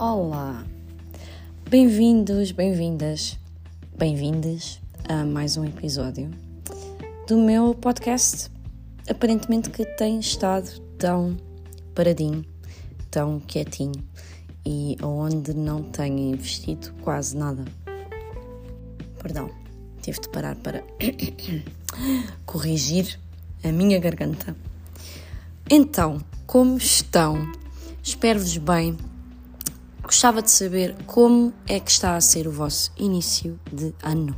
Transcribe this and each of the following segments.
Olá, bem-vindos, bem-vindas, bem-vindas a mais um episódio do meu podcast. Aparentemente que tem estado tão paradinho, tão quietinho e onde não tenho investido quase nada. Perdão, tive de parar para corrigir a minha garganta. Então, como estão? Espero-vos bem Gostava de saber como é que está a ser o vosso início de ano.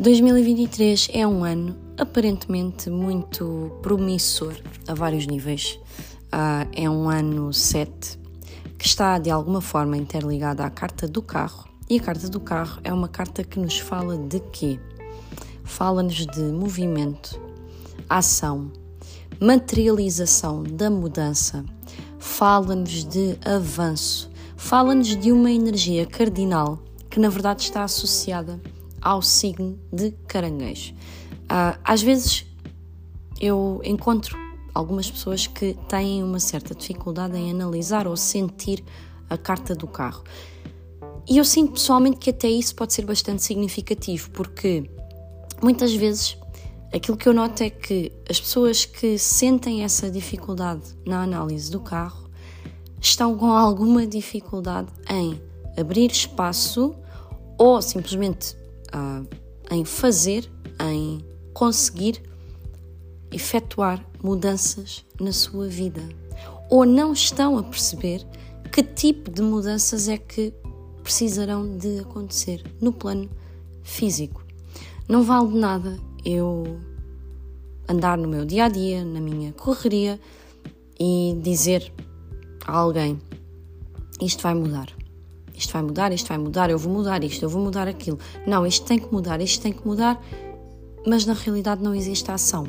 2023 é um ano aparentemente muito promissor a vários níveis. Uh, é um ano 7 que está de alguma forma interligada à carta do carro. E a carta do carro é uma carta que nos fala de quê? Fala-nos de movimento, ação, materialização da mudança, fala-nos de avanço, fala-nos de uma energia cardinal que na verdade está associada ao signo de caranguejo. Uh, às vezes eu encontro algumas pessoas que têm uma certa dificuldade em analisar ou sentir a carta do carro. E eu sinto pessoalmente que até isso pode ser bastante significativo, porque muitas vezes aquilo que eu noto é que as pessoas que sentem essa dificuldade na análise do carro estão com alguma dificuldade em abrir espaço ou simplesmente uh, em fazer, em conseguir efetuar mudanças na sua vida. Ou não estão a perceber que tipo de mudanças é que precisarão de acontecer no plano físico. Não vale de nada eu andar no meu dia a dia, na minha correria e dizer a alguém: isto vai mudar, isto vai mudar, isto vai mudar, eu vou mudar isto, eu vou mudar aquilo. Não, isto tem que mudar, isto tem que mudar, mas na realidade não existe ação.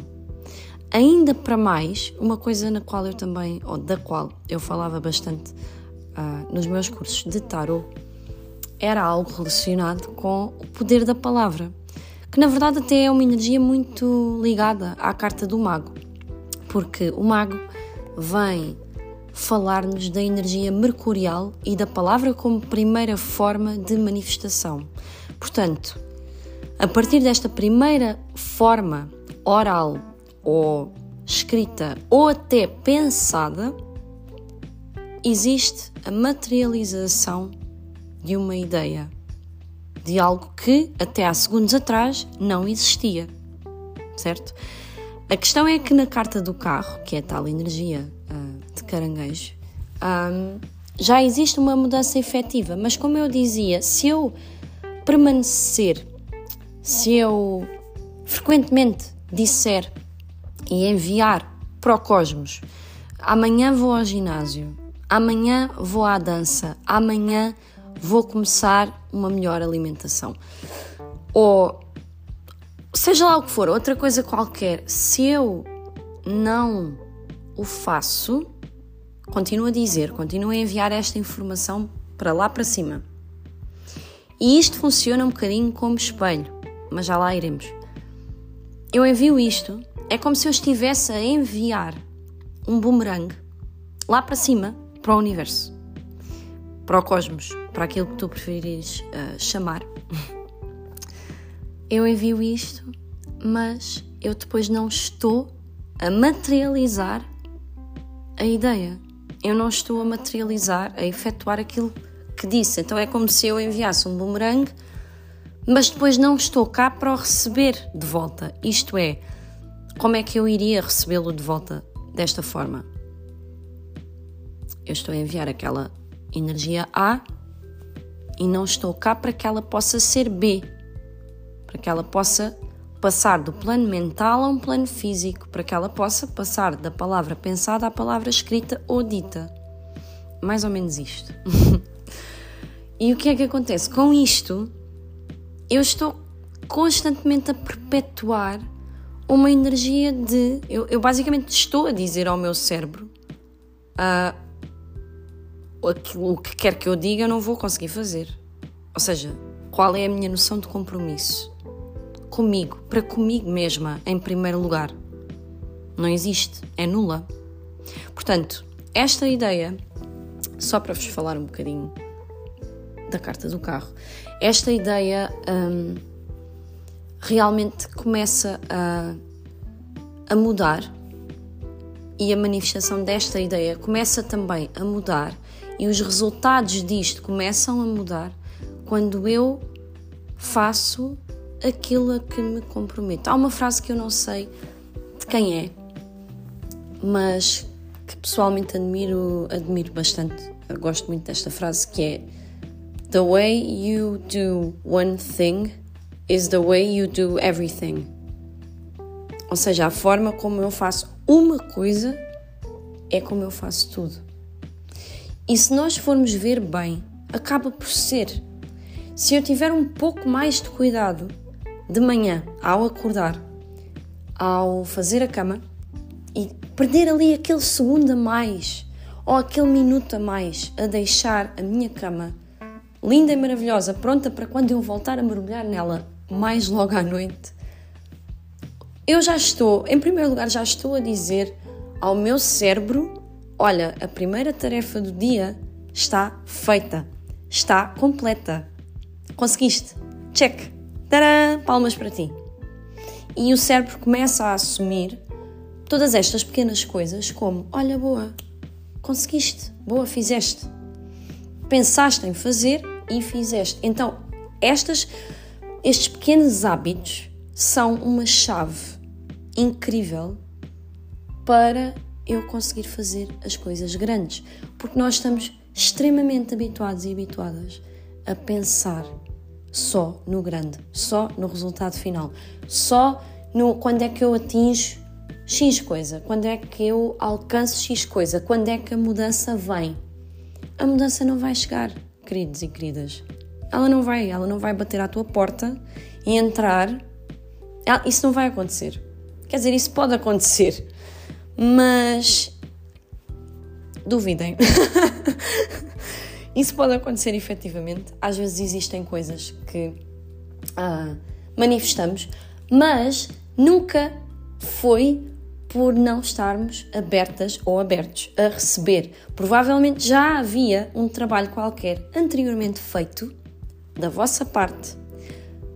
Ainda para mais, uma coisa na qual eu também, ou da qual eu falava bastante uh, nos meus cursos de tarot, era algo relacionado com o poder da palavra, que na verdade até é uma energia muito ligada à carta do mago, porque o mago vem falar-nos da energia mercurial e da palavra como primeira forma de manifestação. Portanto, a partir desta primeira forma oral ou escrita ou até pensada, existe a materialização de uma ideia, de algo que até há segundos atrás não existia, certo? A questão é que na carta do carro, que é tal energia caranguejo, um, já existe uma mudança efetiva. Mas, como eu dizia, se eu permanecer, se eu frequentemente disser e enviar para o cosmos, amanhã vou ao ginásio, amanhã vou à dança, amanhã vou começar uma melhor alimentação. Ou seja lá o que for, outra coisa qualquer, se eu não o faço, continuo a dizer, continuo a enviar esta informação para lá para cima. E isto funciona um bocadinho como espelho, mas já lá iremos. Eu envio isto, é como se eu estivesse a enviar um boomerang lá para cima, para o universo, para o cosmos, para aquilo que tu preferires uh, chamar. Eu envio isto, mas eu depois não estou a materializar a ideia eu não estou a materializar, a efetuar aquilo que disse. Então é como se eu enviasse um boomerang, mas depois não estou cá para o receber de volta. Isto é, como é que eu iria recebê-lo de volta desta forma? Eu estou a enviar aquela energia A e não estou cá para que ela possa ser B, para que ela possa passar do plano mental a um plano físico, para que ela possa passar da palavra pensada à palavra escrita ou dita. Mais ou menos isto. e o que é que acontece? Com isto, eu estou constantemente a perpetuar uma energia de. Eu, eu basicamente estou a dizer ao meu cérebro uh, o que quer que eu diga, eu não vou conseguir fazer. Ou seja, qual é a minha noção de compromisso? Comigo, para comigo mesma, em primeiro lugar. Não existe, é nula. Portanto, esta ideia só para vos falar um bocadinho da carta do carro. Esta ideia um, realmente começa a, a mudar e a manifestação desta ideia começa também a mudar e os resultados disto começam a mudar quando eu faço aquilo a que me comprometo. Há uma frase que eu não sei de quem é, mas que pessoalmente admiro, admiro bastante. Eu gosto muito desta frase que é The way you do one thing is the way you do everything. Ou seja, a forma como eu faço uma coisa é como eu faço tudo. E se nós formos ver bem, acaba por ser. Se eu tiver um pouco mais de cuidado de manhã, ao acordar, ao fazer a cama e perder ali aquele segundo a mais ou aquele minuto a mais a deixar a minha cama linda e maravilhosa, pronta para quando eu voltar a mergulhar nela mais logo à noite, eu já estou, em primeiro lugar, já estou a dizer ao meu cérebro: olha, a primeira tarefa do dia está feita, está completa. Conseguiste? Check! Tadã! Palmas para ti. E o cérebro começa a assumir todas estas pequenas coisas como: olha, boa, conseguiste, boa, fizeste. Pensaste em fazer e fizeste. Então, estas, estes pequenos hábitos são uma chave incrível para eu conseguir fazer as coisas grandes, porque nós estamos extremamente habituados e habituadas a pensar só no grande, só no resultado final, só no quando é que eu atinjo X coisa, quando é que eu alcanço X coisa, quando é que a mudança vem. A mudança não vai chegar, queridos e queridas. Ela não vai, ela não vai bater à tua porta e entrar. Isso não vai acontecer. Quer dizer, isso pode acontecer, mas duvidem. isso pode acontecer efetivamente. Às vezes existem coisas que ah, manifestamos, mas nunca foi por não estarmos abertas ou abertos a receber. Provavelmente já havia um trabalho qualquer anteriormente feito da vossa parte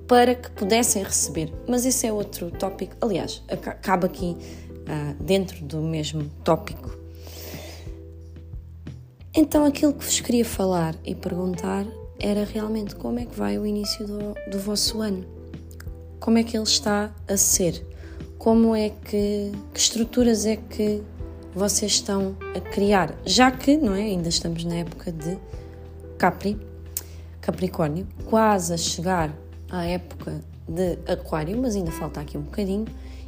para que pudessem receber. Mas esse é outro tópico, aliás, acaba aqui uh, dentro do mesmo tópico. Então, aquilo que vos queria falar e perguntar era realmente como é que vai o início do, do vosso ano? Como é que ele está a ser? Como é que, que estruturas é que vocês estão a criar? Já que, não é? Ainda estamos na época de Capri, Capricórnio, quase a chegar à época de Aquário, mas ainda falta aqui um bocadinho.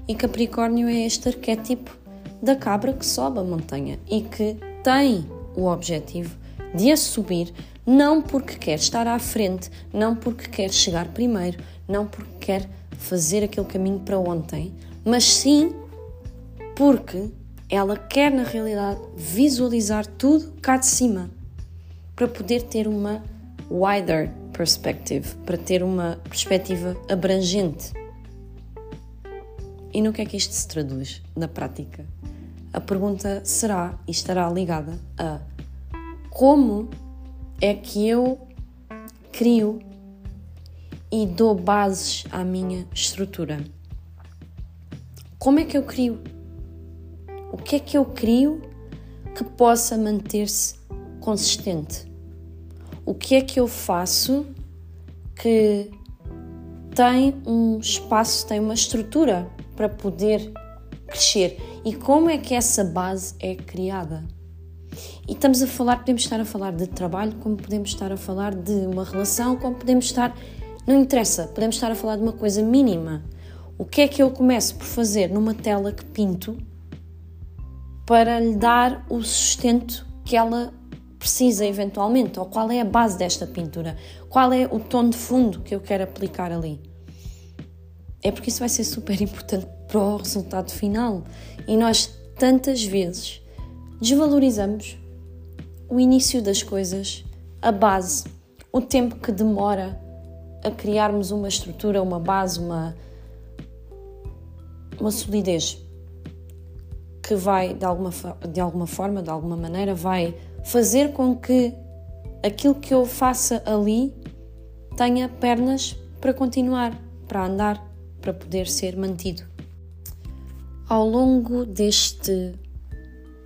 E Capricórnio é este arquétipo da cabra que sobe a montanha e que tem o objetivo de a subir, não porque quer estar à frente, não porque quer chegar primeiro, não porque quer fazer aquele caminho para ontem, mas sim porque ela quer, na realidade, visualizar tudo cá de cima para poder ter uma wider perspective, para ter uma perspectiva abrangente. E no que é que isto se traduz na prática? A pergunta será e estará ligada a como é que eu crio e dou bases à minha estrutura. Como é que eu crio? O que é que eu crio que possa manter-se consistente? o que é que eu faço que tem um espaço, tem uma estrutura para poder crescer e como é que essa base é criada. E estamos a falar, podemos estar a falar de trabalho, como podemos estar a falar de uma relação, como podemos estar, não interessa, podemos estar a falar de uma coisa mínima. O que é que eu começo por fazer numa tela que pinto para lhe dar o sustento que ela precisa eventualmente, ou qual é a base desta pintura, qual é o tom de fundo que eu quero aplicar ali. É porque isso vai ser super importante para o resultado final. E nós tantas vezes desvalorizamos o início das coisas, a base, o tempo que demora a criarmos uma estrutura, uma base, uma, uma solidez que vai, de alguma, de alguma forma, de alguma maneira, vai fazer com que aquilo que eu faça ali tenha pernas para continuar, para andar, para poder ser mantido. Ao longo deste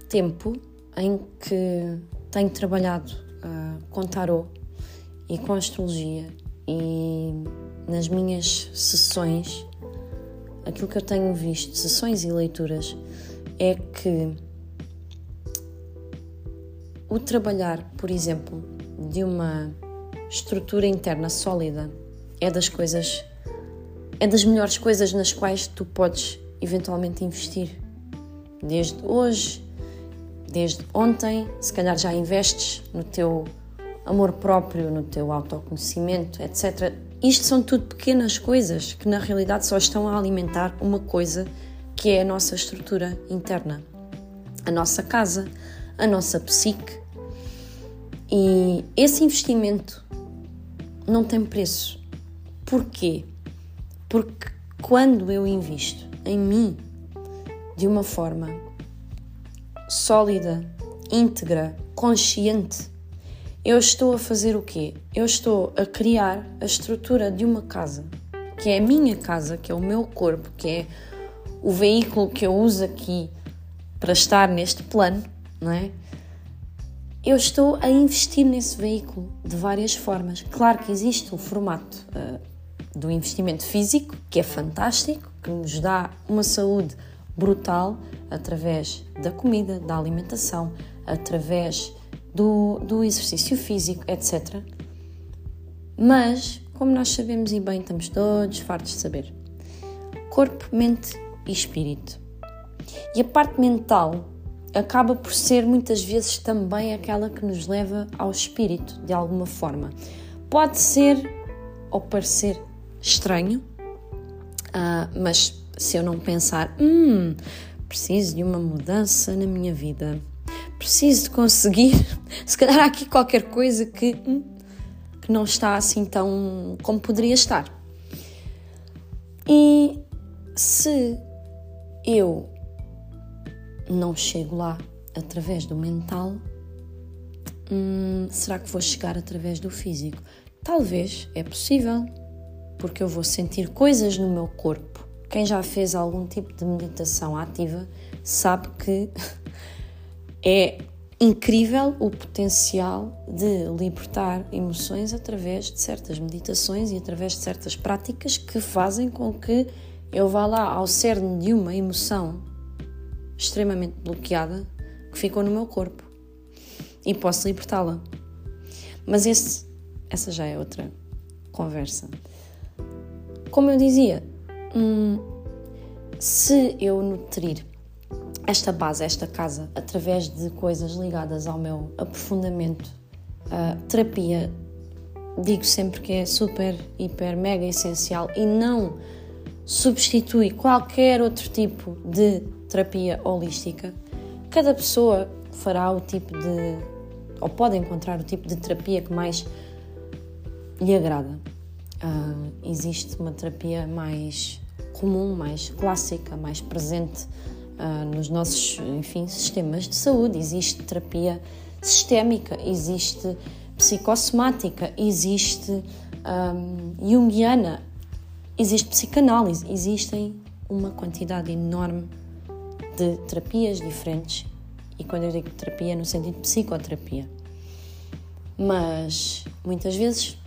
tempo em que tenho trabalhado uh, com tarot e com astrologia e nas minhas sessões, aquilo que eu tenho visto, sessões e leituras, é que o trabalhar, por exemplo, de uma estrutura interna sólida é das coisas, é das melhores coisas nas quais tu podes eventualmente investir. Desde hoje, desde ontem, se calhar já investes no teu amor próprio, no teu autoconhecimento, etc. Isto são tudo pequenas coisas que na realidade só estão a alimentar uma coisa que é a nossa estrutura interna, a nossa casa, a nossa psique. E esse investimento não tem preço. Porquê? Porque quando eu invisto em mim de uma forma sólida, íntegra, consciente, eu estou a fazer o quê? Eu estou a criar a estrutura de uma casa, que é a minha casa, que é o meu corpo, que é o veículo que eu uso aqui para estar neste plano, não é? Eu estou a investir nesse veículo de várias formas. Claro que existe o formato uh, do investimento físico, que é fantástico, que nos dá uma saúde brutal através da comida, da alimentação, através do, do exercício físico, etc. Mas, como nós sabemos e bem, estamos todos fartos de saber: corpo, mente e espírito. E a parte mental acaba por ser muitas vezes também aquela que nos leva ao espírito, de alguma forma. Pode ser ou parecer estranho, uh, mas se eu não pensar, hum, preciso de uma mudança na minha vida, preciso de conseguir, se calhar há aqui qualquer coisa que, hum, que não está assim tão como poderia estar. E se eu não chego lá através do mental, hum, será que vou chegar através do físico? Talvez, é possível porque eu vou sentir coisas no meu corpo. Quem já fez algum tipo de meditação ativa sabe que é incrível o potencial de libertar emoções através de certas meditações e através de certas práticas que fazem com que eu vá lá ao cerne de uma emoção extremamente bloqueada que ficou no meu corpo e posso libertá-la. Mas esse, essa já é outra conversa. Como eu dizia, hum, se eu nutrir esta base, esta casa, através de coisas ligadas ao meu aprofundamento, a terapia, digo sempre que é super, hiper, mega essencial e não substitui qualquer outro tipo de terapia holística. Cada pessoa fará o tipo de, ou pode encontrar o tipo de terapia que mais lhe agrada. Uh, existe uma terapia mais comum, mais clássica, mais presente uh, nos nossos, enfim, sistemas de saúde. Existe terapia sistémica, existe psicossomática, existe um, junguiana, existe psicanálise, existem uma quantidade enorme de terapias diferentes. E quando eu digo terapia, no sentido de psicoterapia. Mas muitas vezes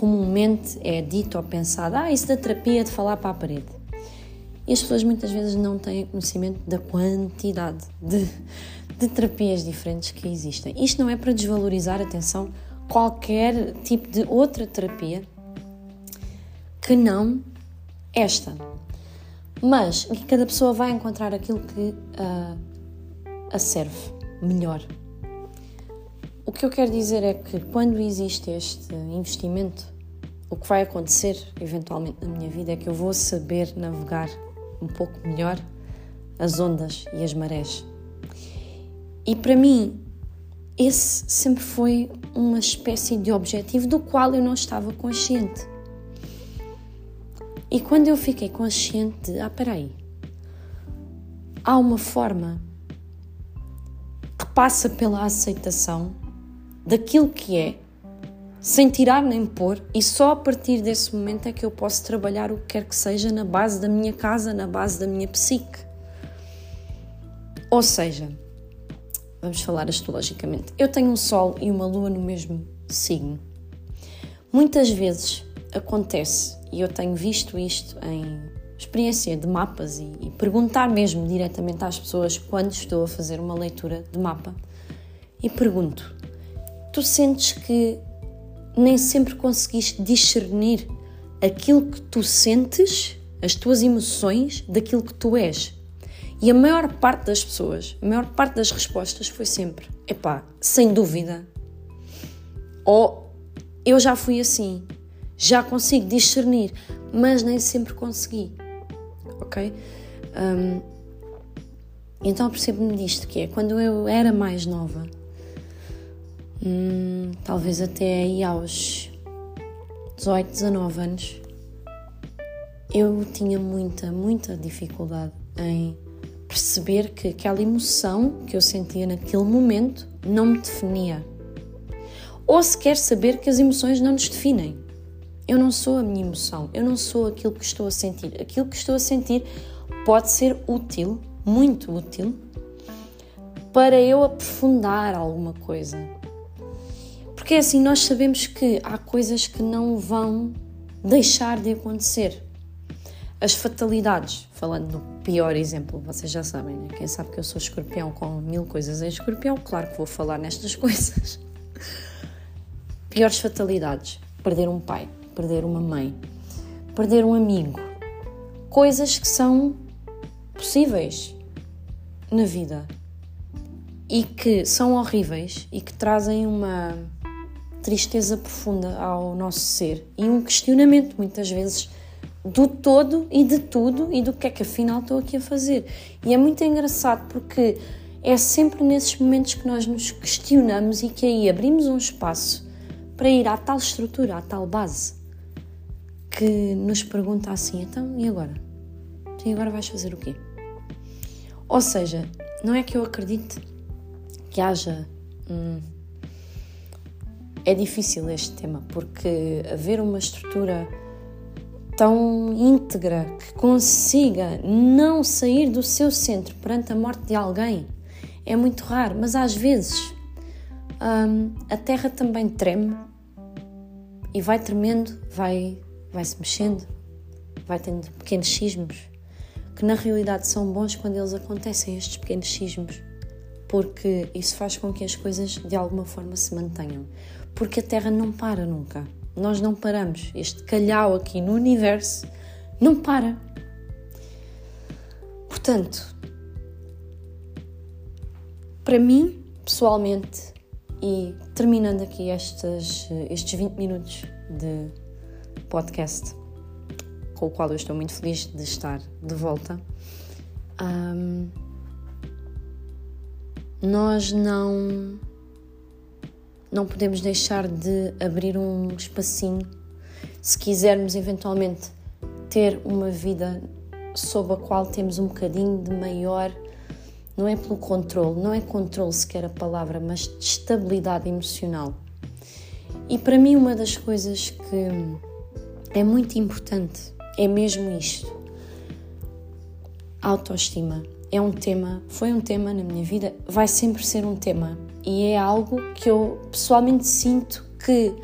comumente é dito ou pensado, ah, isso da terapia de falar para a parede. E as pessoas muitas vezes não têm conhecimento da quantidade de, de terapias diferentes que existem. Isto não é para desvalorizar, atenção, qualquer tipo de outra terapia que não esta. Mas cada pessoa vai encontrar aquilo que uh, a serve melhor. O que eu quero dizer é que quando existe este investimento, o que vai acontecer eventualmente na minha vida é que eu vou saber navegar um pouco melhor as ondas e as marés. E para mim, esse sempre foi uma espécie de objetivo do qual eu não estava consciente. E quando eu fiquei consciente de, ah, peraí, há uma forma que passa pela aceitação daquilo que é, sem tirar nem pôr, e só a partir desse momento é que eu posso trabalhar o que quer que seja na base da minha casa, na base da minha psique. Ou seja, vamos falar astrologicamente, eu tenho um Sol e uma Lua no mesmo signo. Muitas vezes acontece, e eu tenho visto isto em experiência de mapas e, e, perguntar mesmo diretamente às pessoas quando estou a fazer uma leitura de mapa e pergunto: tu sentes que nem sempre conseguiste discernir aquilo que tu sentes, as tuas emoções, daquilo que tu és? E a maior parte das pessoas, a maior parte das respostas foi sempre: epá, sem dúvida. Ou eu já fui assim, já consigo discernir, mas nem sempre consegui ok? Um, então percebo-me disto, que é quando eu era mais nova, hum, talvez até aí aos 18, 19 anos, eu tinha muita, muita dificuldade em perceber que aquela emoção que eu sentia naquele momento não me definia. Ou sequer saber que as emoções não nos definem. Eu não sou a minha emoção, eu não sou aquilo que estou a sentir. Aquilo que estou a sentir pode ser útil, muito útil, para eu aprofundar alguma coisa. Porque é assim, nós sabemos que há coisas que não vão deixar de acontecer. As fatalidades, falando no pior exemplo, vocês já sabem, né? quem sabe que eu sou escorpião com mil coisas em escorpião, claro que vou falar nestas coisas. Piores fatalidades: perder um pai perder uma mãe, perder um amigo. Coisas que são possíveis na vida e que são horríveis e que trazem uma tristeza profunda ao nosso ser e um questionamento muitas vezes do todo e de tudo e do que é que afinal estou aqui a fazer. E é muito engraçado porque é sempre nesses momentos que nós nos questionamos e que aí abrimos um espaço para ir à tal estrutura, à tal base que nos pergunta assim: então e agora? E agora vais fazer o quê? Ou seja, não é que eu acredite que haja. Hum, é difícil este tema, porque haver uma estrutura tão íntegra que consiga não sair do seu centro perante a morte de alguém é muito raro, mas às vezes hum, a terra também treme e vai tremendo, vai vai-se mexendo, vai tendo pequenos sismos, que na realidade são bons quando eles acontecem, estes pequenos sismos, porque isso faz com que as coisas de alguma forma se mantenham. Porque a Terra não para nunca. Nós não paramos. Este calhau aqui no universo não para. Portanto, para mim, pessoalmente, e terminando aqui estes, estes 20 minutos de podcast, com o qual eu estou muito feliz de estar de volta. Um, nós não não podemos deixar de abrir um espacinho se quisermos eventualmente ter uma vida sob a qual temos um bocadinho de maior não é pelo controle, não é controle sequer a palavra, mas de estabilidade emocional. E para mim uma das coisas que é muito importante, é mesmo isto. autoestima é um tema, foi um tema na minha vida, vai sempre ser um tema. E é algo que eu pessoalmente sinto que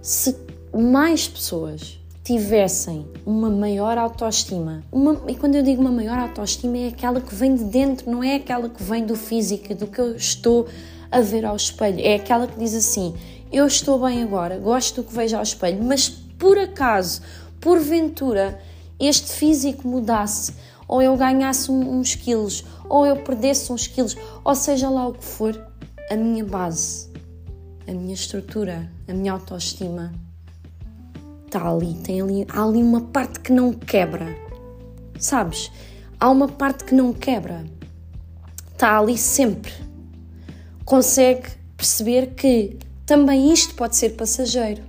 se mais pessoas tivessem uma maior autoestima, uma, e quando eu digo uma maior autoestima é aquela que vem de dentro, não é aquela que vem do físico, do que eu estou a ver ao espelho, é aquela que diz assim: eu estou bem agora, gosto do que vejo ao espelho, mas por acaso, porventura, este físico mudasse, ou eu ganhasse uns quilos, ou eu perdesse uns quilos, ou seja lá o que for, a minha base, a minha estrutura, a minha autoestima está ali, tem ali, há ali uma parte que não quebra. Sabes? Há uma parte que não quebra. Está ali sempre. Consegue perceber que também isto pode ser passageiro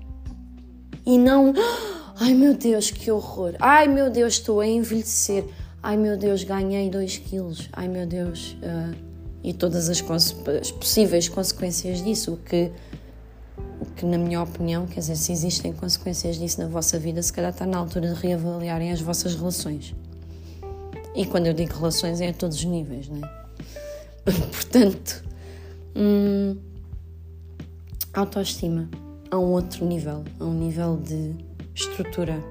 e não ai meu Deus, que horror, ai meu Deus, estou a envelhecer, ai meu Deus, ganhei 2 quilos, ai meu Deus, uh, e todas as, as, possíveis consequências disso, o que, que, na minha opinião, quer dizer, se existem consequências disso na vossa vida, se calhar está na altura de reavaliarem as vossas relações. E quando eu digo relações é a todos os níveis, não é? Portanto, hum, autoestima a um outro nível, a um nível de estrutura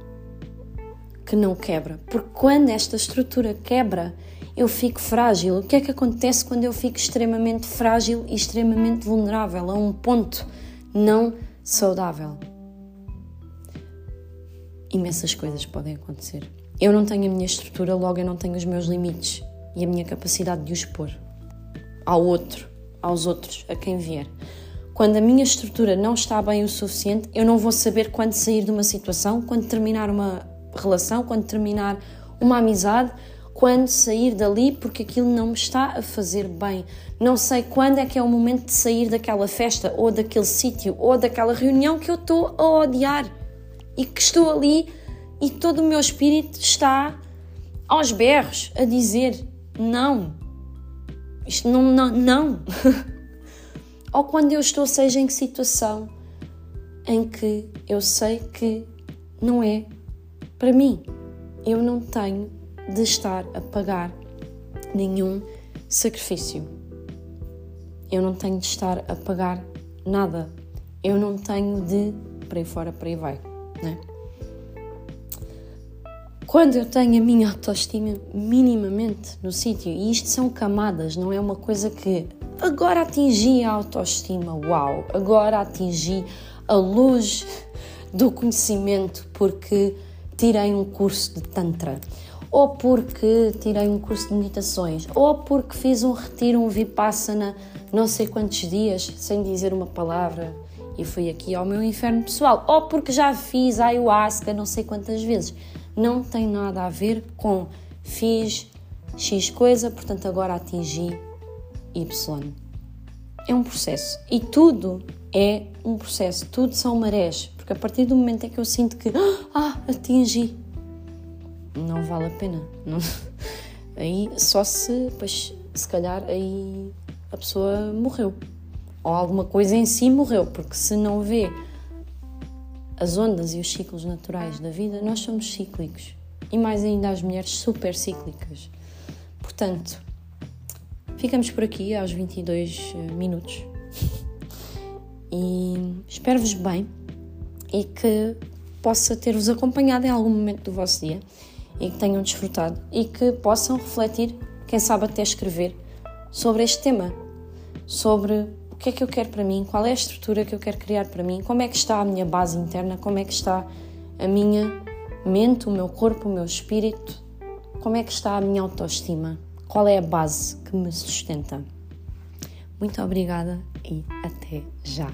que não quebra. Porque quando esta estrutura quebra, eu fico frágil. O que é que acontece quando eu fico extremamente frágil e extremamente vulnerável a um ponto não saudável? Imensas coisas podem acontecer. Eu não tenho a minha estrutura, logo eu não tenho os meus limites e a minha capacidade de os expor ao outro, aos outros, a quem vier. Quando a minha estrutura não está bem o suficiente, eu não vou saber quando sair de uma situação, quando terminar uma relação, quando terminar uma amizade, quando sair dali, porque aquilo não me está a fazer bem. Não sei quando é que é o momento de sair daquela festa, ou daquele sítio, ou daquela reunião que eu estou a odiar e que estou ali e todo o meu espírito está aos berros a dizer: não, isto não, não, não. Ou quando eu estou, seja em que situação em que eu sei que não é para mim. Eu não tenho de estar a pagar nenhum sacrifício. Eu não tenho de estar a pagar nada. Eu não tenho de para aí fora, para aí vai, né? Quando eu tenho a minha autoestima minimamente no sítio, e isto são camadas, não é uma coisa que agora atingi a autoestima, uau, agora atingi a luz do conhecimento porque tirei um curso de Tantra, ou porque tirei um curso de meditações, ou porque fiz um retiro, um Vipassana, não sei quantos dias, sem dizer uma palavra, e fui aqui ao meu inferno pessoal, ou porque já fiz ayahuasca não sei quantas vezes. Não tem nada a ver com fiz X coisa, portanto agora atingi Y. É um processo. E tudo é um processo, tudo são marés, porque a partir do momento em que eu sinto que ah, atingi, não vale a pena. Não. Aí só se, pois, se calhar aí a pessoa morreu. Ou alguma coisa em si morreu, porque se não vê as ondas e os ciclos naturais da vida, nós somos cíclicos. E mais ainda as mulheres super cíclicas. Portanto, ficamos por aqui aos 22 eh, minutos. E espero-vos bem e que possa ter-vos acompanhado em algum momento do vosso dia e que tenham desfrutado e que possam refletir, quem sabe até escrever, sobre este tema, sobre que é que eu quero para mim, qual é a estrutura que eu quero criar para mim, como é que está a minha base interna, como é que está a minha mente, o meu corpo, o meu espírito, como é que está a minha autoestima, qual é a base que me sustenta. Muito obrigada e até já.